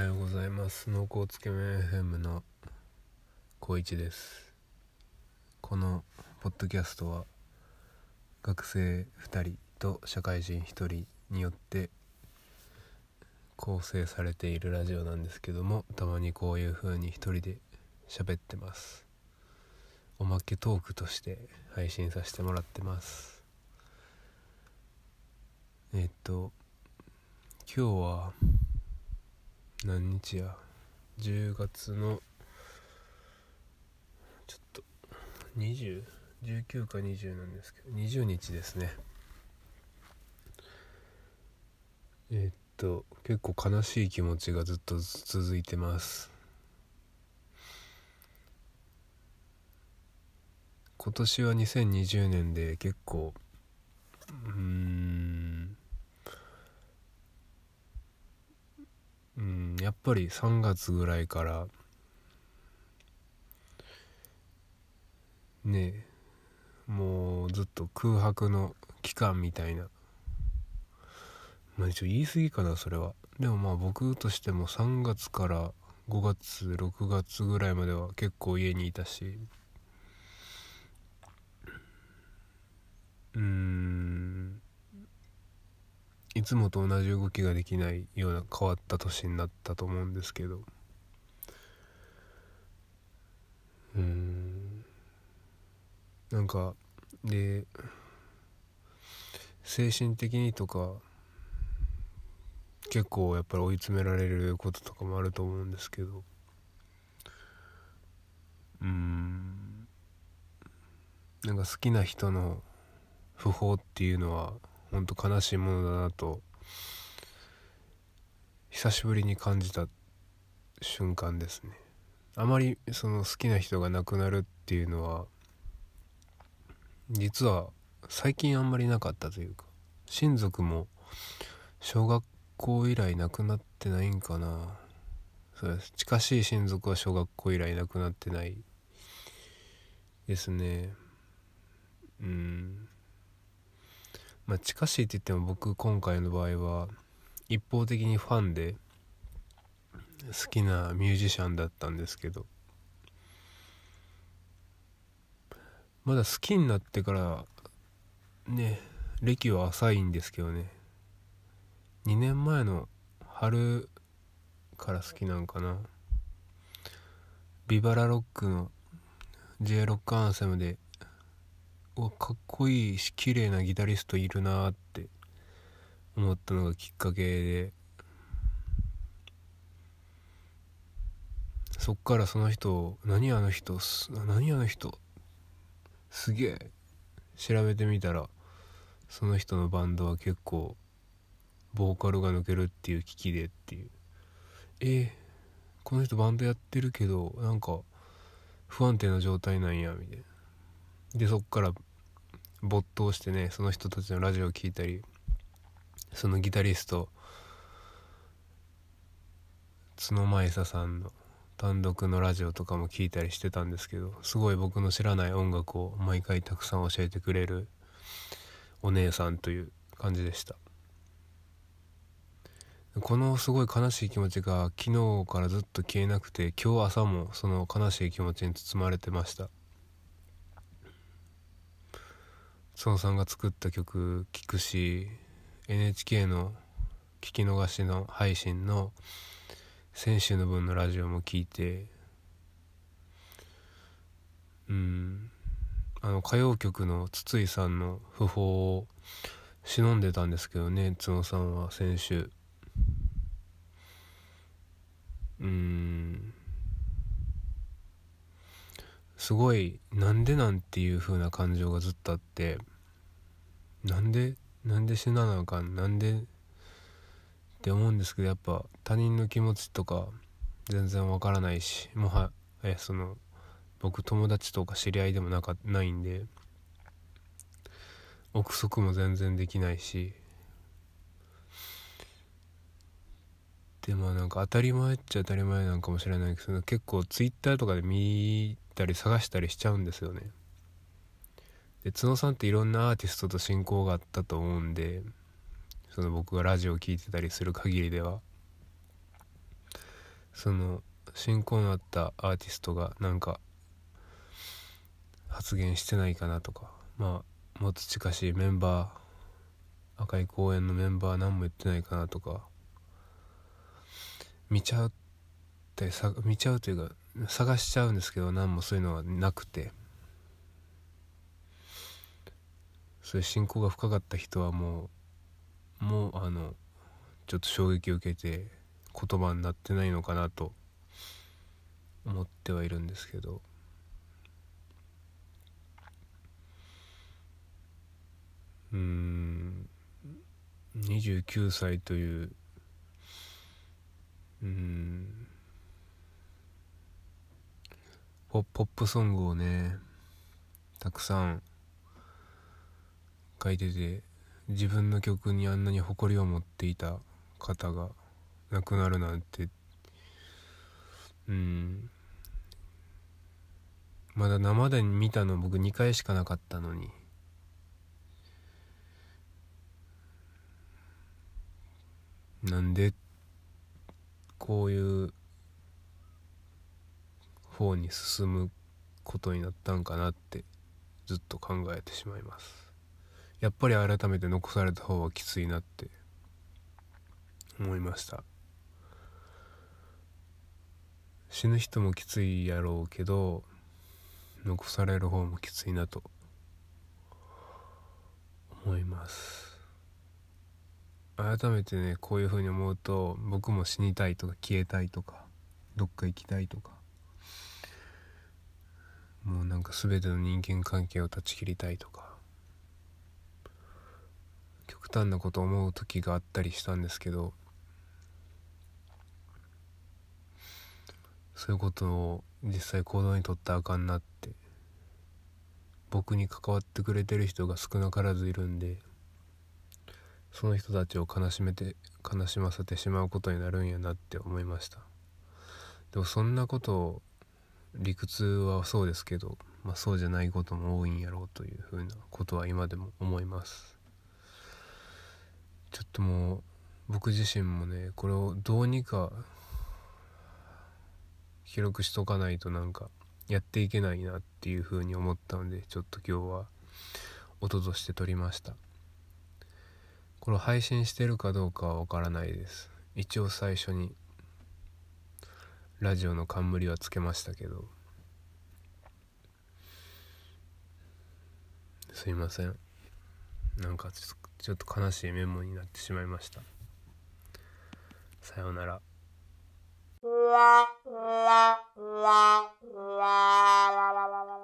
はようございます。濃厚つけ麺 FM の高一です。このポッドキャストは学生2人と社会人1人によって構成されているラジオなんですけどもたまにこういう風に一人で喋ってます。おまけトークとして配信させてもらってます。えっと今日は何日や？10月のちょっと2019か20なんですけど20日ですね。えっと結構悲しい気持ちがずっと続いてます。今年は2020年で結構うんうんやっぱり3月ぐらいからねもうずっと空白の期間みたいな。まあ一応言い過ぎかなそれは。でもまあ僕としても3月から5月6月ぐらいまでは結構家にいたし。うん。いつもと同じ動きができないような変わった年になったと思うんですけど。うん。なんかで精神的にとか結構やっぱり追い詰められることとかもあると思うんですけど。うん。なんか好きな人の訃報っていうのは本当悲しいものだなと久しぶりに感じた瞬間ですね。あまりその好きな人が亡くなるっていうのは実は最近あんまりなかったというか親族も小学校以来亡くなってないんかな。そうです。近しい親族は小学校以来亡くなってないですね。うん。まあ、近しいって言っても僕今回の場合は一方的にファンで好きなミュージシャンだったんですけどまだ好きになってからね歴は浅いんですけどね。2年前の春から好きなんかな。ビバラロックの J ロックアンセムでわかっこいいし綺麗なギタリストいるなって思ったのがきっかけで。そっからその人何あの人何あの人すげえ調べてみたらその人のバンドは結構ボーカルが抜けるっていう危機でっていう。えー、この人バンドやってるけどなんか不安定な状態なんやみたいな。でそっから没頭してねその人たちのラジオを聴いたりそのギタリスト角舞沙さんの単独のラジオとかも聞いたりしてたんですけどすごい僕の知らない音楽を毎回たくさん教えてくれるお姉さんという感じでした。このすごい悲しい気持ちが昨日からずっと消えなくて今日朝もその悲しい気持ちに包まれてました。孫さんが作った曲聴くし NHK の聞き逃しの配信の先週の分のラジオも聞いてうんあの歌謡曲の筒井さんの訃報を忍んでたんですけどね角さんは先週うん。すごいなんでなんていう風な感情がずっとあって。なんでなんで死ななあかんなんで？って思うんですけどやっぱ他人の気持ちとか全然わからないしもはやその僕友達とか知り合いでもなかないんで憶測も全然できないしでまあなんか当たり前っちゃ当たり前なんかもしれないけど結構ツイッターとかで見たり探したりしちゃうんですよね。で角さんっていろんなアーティストと親交があったと思うんでその僕がラジオを聴いてたりする限りでは。その親交のあったアーティストがなんか発言してないかなとか。まあもっと近しいメンバー赤い公園のメンバー何も言ってないかなとか。見ちゃうって見ちゃうというか探しちゃうんですけど何もそういうのはなくて。そういう信仰が深かった人はもうもうあのちょっと衝撃を受けて言葉になってないのかなと思ってはいるんですけど。うん29歳といううんポポップソングをねたくさん書いてて自分の曲にあんなに誇りを持っていた方が亡くなるなんてうん。まだ生で見たの僕2回しかなかったのに。なんでこういう方に進むことになったんかなってずっと考えてしまいます。やっぱり改めて残された方はきついなって思いました。死ぬ人もきついやろうけど残される方もきついなと思います。改めてねこういうふうに思うと僕も死にたいとか消えたいとかどっか行きたいとかもうなんか全ての人間関係を断ち切りたいとか極端なこと思う時があったりしたんですけどそういうことを実際行動にとったらあかんなって僕に関わってくれてる人が少なからずいるんでその人たちを悲しめて悲しませてしまうことになるんやなって思いました。でもそんなことを理屈はそうですけど、まあ、そうじゃないことも多いんやろうというふうなことは今でも思います。ちょっともう僕自身もねこれをどうにか記録しとかないとなんかやっていけないなっていうふうに思ったのでちょっと今日は音として撮りました。これ配信してるかどうかはわからないです。一応最初にラジオの冠はつけましたけど。すいません。なんかちょっと悲しいメモになってしまいました。さようなら「